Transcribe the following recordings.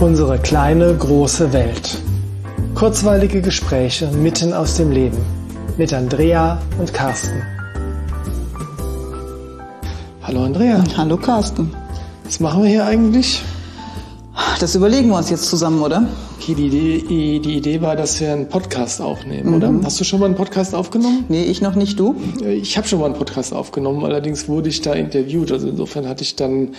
Unsere kleine, große Welt. Kurzweilige Gespräche mitten aus dem Leben mit Andrea und Carsten. Hallo Andrea. Hallo Carsten. Was machen wir hier eigentlich? Das überlegen wir uns jetzt zusammen, oder? Okay, die Idee, die Idee war, dass wir einen Podcast aufnehmen, mhm. oder? Hast du schon mal einen Podcast aufgenommen? Nee, ich noch nicht, du? Ich habe schon mal einen Podcast aufgenommen, allerdings wurde ich da interviewt. Also insofern hatte ich dann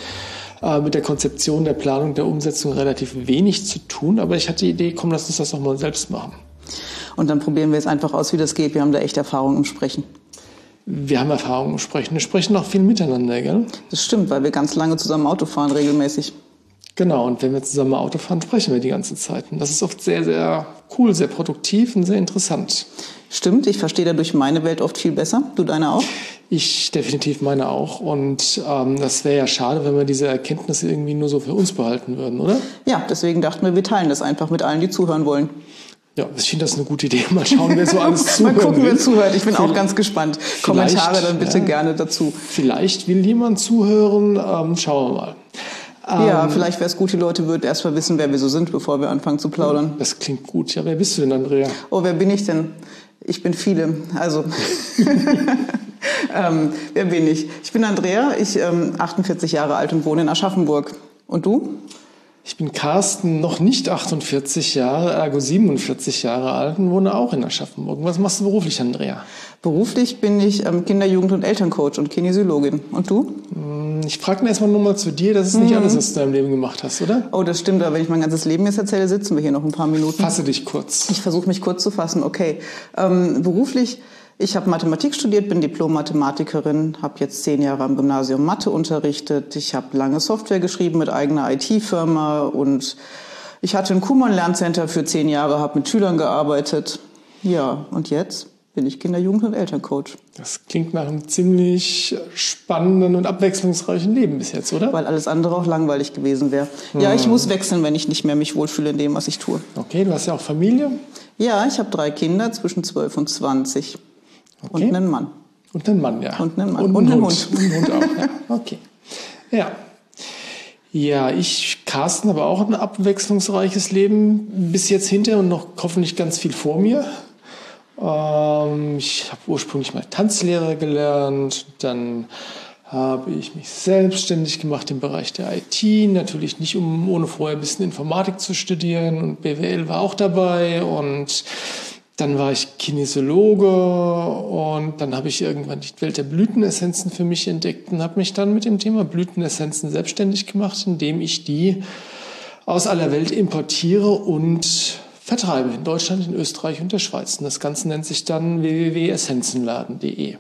äh, mit der Konzeption, der Planung, der Umsetzung relativ wenig zu tun. Aber ich hatte die Idee, komm, lass uns das doch mal selbst machen. Und dann probieren wir es einfach aus, wie das geht. Wir haben da echt Erfahrung im Sprechen. Wir haben Erfahrung im Sprechen. Wir sprechen auch viel miteinander, gell? Das stimmt, weil wir ganz lange zusammen Auto fahren, regelmäßig. Genau, und wenn wir zusammen Auto fahren, sprechen wir die ganze Zeit. Und das ist oft sehr, sehr cool, sehr produktiv und sehr interessant. Stimmt, ich verstehe dadurch meine Welt oft viel besser. Du deine auch? Ich definitiv meine auch. Und ähm, das wäre ja schade, wenn wir diese Erkenntnisse irgendwie nur so für uns behalten würden, oder? Ja, deswegen dachten wir, wir teilen das einfach mit allen, die zuhören wollen. Ja, ich finde das eine gute Idee. Mal schauen, wer so alles zuhört. Mal gucken, wer zuhört. Ich bin auch ganz gespannt. Kommentare dann bitte ja, gerne dazu. Vielleicht will jemand zuhören. Ähm, schauen wir mal. Ja, ähm, vielleicht wäre es gut, die Leute würden erst mal wissen, wer wir so sind, bevor wir anfangen zu plaudern. Das klingt gut. Ja, wer bist du denn, Andrea? Oh, wer bin ich denn? Ich bin viele. Also, ähm, wer bin ich? Ich bin Andrea, ich ähm, 48 Jahre alt und wohne in Aschaffenburg. Und du? Ich bin Carsten, noch nicht 48 Jahre, ergo 47 Jahre alt und wohne auch in Aschaffenburg. Was machst du beruflich, Andrea? Beruflich bin ich ähm, Kinder-, Jugend- und Elterncoach und Kinesiologin. Und du? Hm, ich frage mir erstmal nur mal zu dir, das ist nicht mhm. alles, was du in deinem Leben gemacht hast, oder? Oh, das stimmt, aber wenn ich mein ganzes Leben jetzt erzähle, sitzen wir hier noch ein paar Minuten. Fasse dich kurz. Ich versuche mich kurz zu fassen, okay. Ähm, beruflich ich habe Mathematik studiert, bin Diplom-Mathematikerin, habe jetzt zehn Jahre am Gymnasium Mathe unterrichtet. Ich habe lange Software geschrieben mit eigener IT-Firma und ich hatte ein Kumon Lerncenter für zehn Jahre, habe mit Schülern gearbeitet. Ja, und jetzt bin ich Kinder-, Jugend- und Elterncoach. Das klingt nach einem ziemlich spannenden und abwechslungsreichen Leben bis jetzt, oder? Weil alles andere auch langweilig gewesen wäre. Hm. Ja, ich muss wechseln, wenn ich nicht mehr mich wohlfühle in dem, was ich tue. Okay, du hast ja auch Familie? Ja, ich habe drei Kinder zwischen 12 und 20. Okay. Und einen Mann. Und einen Mann, ja. Und einen Mann. Und, und einen Hund. Hund. Und einen Hund auch, ja. Okay. Ja. Ja, ich, Carsten, habe auch ein abwechslungsreiches Leben bis jetzt hinter und noch hoffentlich ganz viel vor mir. Ähm, ich habe ursprünglich mal Tanzlehrer gelernt, dann habe ich mich selbstständig gemacht im Bereich der IT, natürlich nicht um ohne vorher ein bisschen Informatik zu studieren und BWL war auch dabei und dann war ich Kinesiologe und dann habe ich irgendwann die Welt der Blütenessenzen für mich entdeckt und habe mich dann mit dem Thema Blütenessenzen selbstständig gemacht, indem ich die aus aller Welt importiere und vertreibe in Deutschland, in Österreich und der Schweiz. Und das Ganze nennt sich dann www.essenzenladen.de.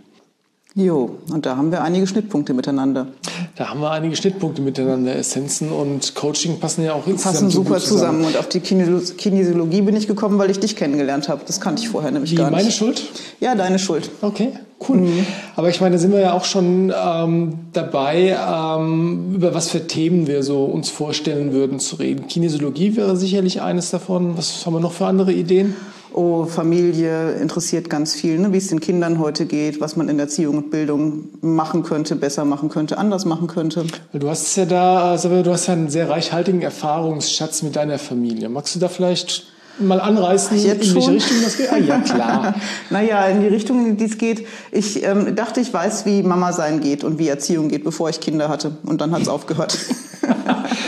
Jo, und da haben wir einige Schnittpunkte miteinander. Da haben wir einige Schnittpunkte miteinander. Essenzen und Coaching passen ja auch insgesamt passen super so zusammen. zusammen. Und auf die Kinesiologie bin ich gekommen, weil ich dich kennengelernt habe. Das kannte ich vorher nämlich Wie, gar nicht. meine Schuld? Ja, deine Schuld. Okay, cool. Mhm. Aber ich meine, da sind wir ja auch schon ähm, dabei, ähm, über was für Themen wir so uns vorstellen würden zu reden. Kinesiologie wäre sicherlich eines davon. Was haben wir noch für andere Ideen? oh, Familie interessiert ganz viel, ne? wie es den Kindern heute geht, was man in Erziehung und Bildung machen könnte, besser machen könnte, anders machen könnte. Du hast ja da, also du hast ja einen sehr reichhaltigen Erfahrungsschatz mit deiner Familie. Magst du da vielleicht mal anreißen, Jetzt in welche schon? Richtung das geht? Ah, ja, klar. naja, in die Richtung, in die es geht. Ich ähm, dachte, ich weiß, wie Mama sein geht und wie Erziehung geht, bevor ich Kinder hatte. Und dann hat es aufgehört.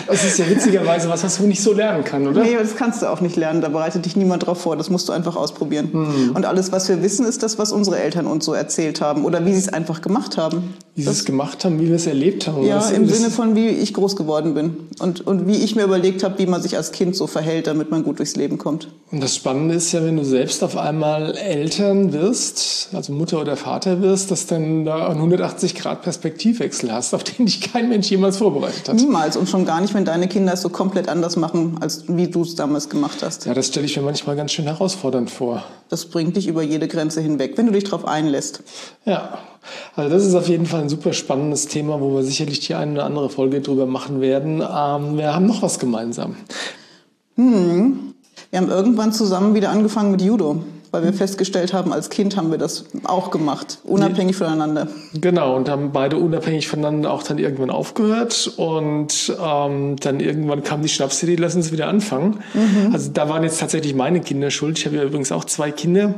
das ist ja witzigerweise was, was man nicht so lernen kann, oder? Nee, das kannst du auch nicht lernen. Da bereitet dich niemand drauf vor. Das musst du einfach ausprobieren. Hm. Und alles, was wir wissen, ist das, was unsere Eltern uns so erzählt haben oder wie sie es einfach gemacht haben. Wie sie es gemacht haben, wie wir es erlebt haben. Ja, im Sinne von, wie ich groß geworden bin. Und, und wie ich mir überlegt habe, wie man sich als Kind so verhält, damit man gut durchs Leben kommt. Und das Spannende ist ja, wenn du selbst auf einmal Eltern wirst, also Mutter oder Vater wirst, dass dann da einen 180 Grad Perspektivwechsel hast, auf den dich kein Mensch jemals vorbereitet hat. Niemals und schon gar nicht, wenn deine Kinder es so komplett anders machen, als wie du es damals gemacht hast. Ja, das stelle ich mir manchmal ganz schön herausfordernd vor. Das bringt dich über jede Grenze hinweg, wenn du dich darauf einlässt. Ja, also das ist auf jeden Fall ein super spannendes Thema, wo wir sicherlich die eine oder andere Folge drüber machen werden. Ähm, wir haben noch was gemeinsam. Hm. Wir haben irgendwann zusammen wieder angefangen mit Judo. Weil wir festgestellt haben, als Kind haben wir das auch gemacht, unabhängig voneinander. Genau, und haben beide unabhängig voneinander auch dann irgendwann aufgehört und ähm, dann irgendwann kam die Schnapsidee, lass uns wieder anfangen. Mhm. Also da waren jetzt tatsächlich meine Kinder schuld. Ich habe ja übrigens auch zwei Kinder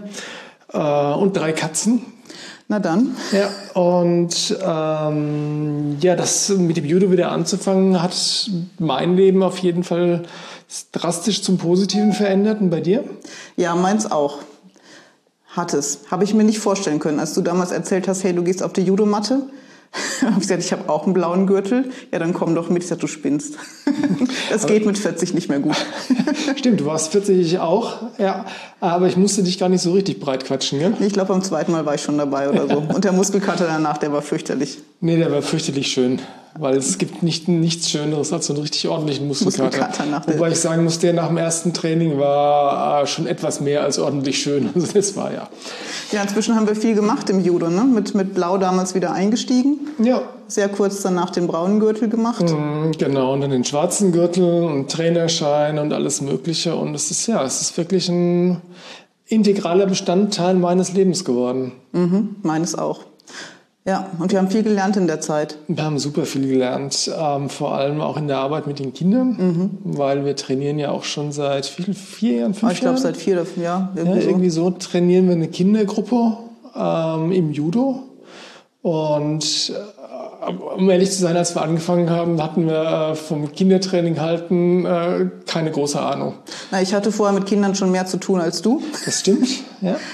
äh, und drei Katzen. Na dann. Ja, und ähm, ja, das mit dem Judo wieder anzufangen, hat mein Leben auf jeden Fall drastisch zum Positiven verändert. Und bei dir? Ja, meins auch. Hat es. Habe ich mir nicht vorstellen können. Als du damals erzählt hast, hey, du gehst auf die Judomatte, habe ich gesagt, ich habe auch einen blauen Gürtel. Ja, dann komm doch mit. Ich sag, du spinnst. Das geht mit 40 nicht mehr gut. Stimmt, du warst 40, ich auch. Ja, aber ich musste dich gar nicht so richtig breit quatschen, gell? Ich glaube, beim zweiten Mal war ich schon dabei oder so. Und der Muskelkater danach, der war fürchterlich. Nee, der war fürchterlich schön. Weil es gibt nicht, nichts Schöneres als so einen richtig ordentlichen Muskelkater. Muskelkater nach Wobei ich sagen muss, der nach dem ersten Training war äh, schon etwas mehr als ordentlich schön. Also das war ja. Ja, inzwischen haben wir viel gemacht im Judo, ne? Mit, mit Blau damals wieder eingestiegen. Ja. Sehr kurz danach den braunen Gürtel gemacht. Mhm, genau, und dann den schwarzen Gürtel und Trainerschein und alles Mögliche. Und es ist ja, es ist wirklich ein integraler Bestandteil meines Lebens geworden. Mhm, meines auch. Ja, und wir haben viel gelernt in der Zeit. Wir haben super viel gelernt, ähm, vor allem auch in der Arbeit mit den Kindern, mhm. weil wir trainieren ja auch schon seit viel, vier Jahren, fünf ich Jahren. Ich glaube seit vier, oder ja, irgendwie, ja, so. irgendwie so trainieren wir eine Kindergruppe ähm, im Judo. Und äh, um ehrlich zu sein, als wir angefangen haben, hatten wir äh, vom Kindertraining halten äh, keine große Ahnung. Na, ich hatte vorher mit Kindern schon mehr zu tun als du. Das stimmt, ja.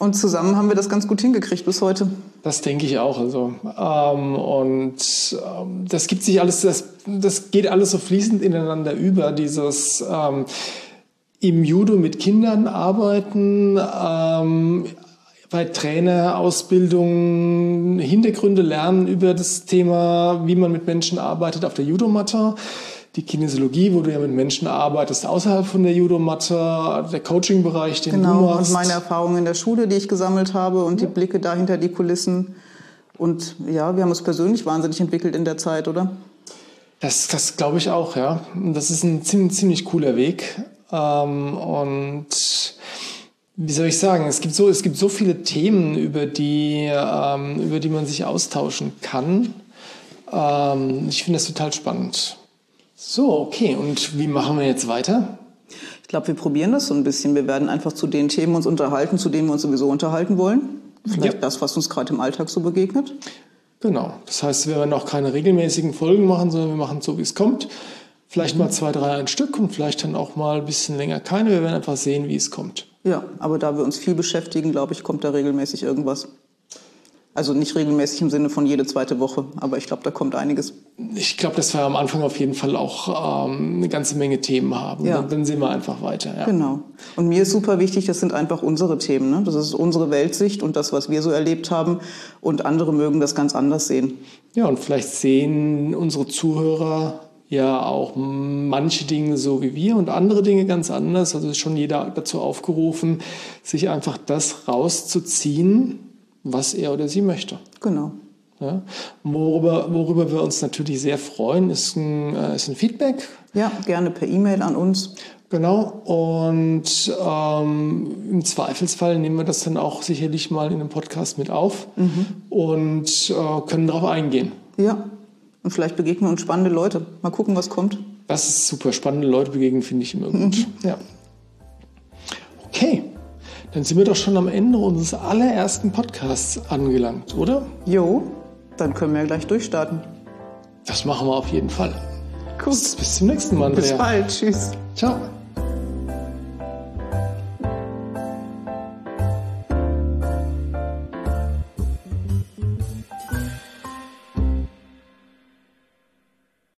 Und zusammen haben wir das ganz gut hingekriegt bis heute. Das denke ich auch. Also ähm, und ähm, das gibt sich alles, das, das geht alles so fließend ineinander über. Dieses ähm, im Judo mit Kindern arbeiten, ähm, bei Trainerausbildung Hintergründe lernen über das Thema, wie man mit Menschen arbeitet auf der Judomatte die Kinesiologie, wo du ja mit Menschen arbeitest, außerhalb von der Judomatte, der Coaching-Bereich, den genau, du machst. Genau, und meine Erfahrungen in der Schule, die ich gesammelt habe und ja. die Blicke dahinter die Kulissen. Und ja, wir haben uns persönlich wahnsinnig entwickelt in der Zeit, oder? Das, das glaube ich auch, ja. Das ist ein ziemlich, ziemlich cooler Weg. Ähm, und wie soll ich sagen, es gibt so, es gibt so viele Themen, über die, ähm, über die man sich austauschen kann. Ähm, ich finde das total spannend. So, okay. Und wie machen wir jetzt weiter? Ich glaube, wir probieren das so ein bisschen. Wir werden einfach zu den Themen uns unterhalten, zu denen wir uns sowieso unterhalten wollen. Vielleicht ja. das, was uns gerade im Alltag so begegnet. Genau. Das heißt, wir werden auch keine regelmäßigen Folgen machen, sondern wir machen so, wie es kommt. Vielleicht mhm. mal zwei, drei ein Stück und vielleicht dann auch mal ein bisschen länger keine. Wir werden einfach sehen, wie es kommt. Ja, aber da wir uns viel beschäftigen, glaube ich, kommt da regelmäßig irgendwas. Also nicht regelmäßig im Sinne von jede zweite Woche, aber ich glaube, da kommt einiges. Ich glaube, dass wir am Anfang auf jeden Fall auch ähm, eine ganze Menge Themen haben. Ja. Dann, dann sehen wir einfach weiter. Ja. Genau. Und mir ist super wichtig, das sind einfach unsere Themen. Ne? Das ist unsere Weltsicht und das, was wir so erlebt haben. Und andere mögen das ganz anders sehen. Ja, und vielleicht sehen unsere Zuhörer ja auch manche Dinge so wie wir und andere Dinge ganz anders. Also ist schon jeder dazu aufgerufen, sich einfach das rauszuziehen, was er oder sie möchte. Genau. Ja. Worüber, worüber wir uns natürlich sehr freuen, ist ein, äh, ist ein Feedback. Ja, gerne per E-Mail an uns. Genau. Und ähm, im Zweifelsfall nehmen wir das dann auch sicherlich mal in einem Podcast mit auf mhm. und äh, können darauf eingehen. Ja. Und vielleicht begegnen uns spannende Leute. Mal gucken, was kommt. Das ist super. Spannende Leute begegnen finde ich immer gut. Mhm. Ja. Okay. Dann sind wir doch schon am Ende unseres allerersten Podcasts angelangt, oder? Jo, dann können wir gleich durchstarten. Das machen wir auf jeden Fall. Bis, bis zum nächsten Mal. Andrea. Bis bald. Tschüss. Ciao.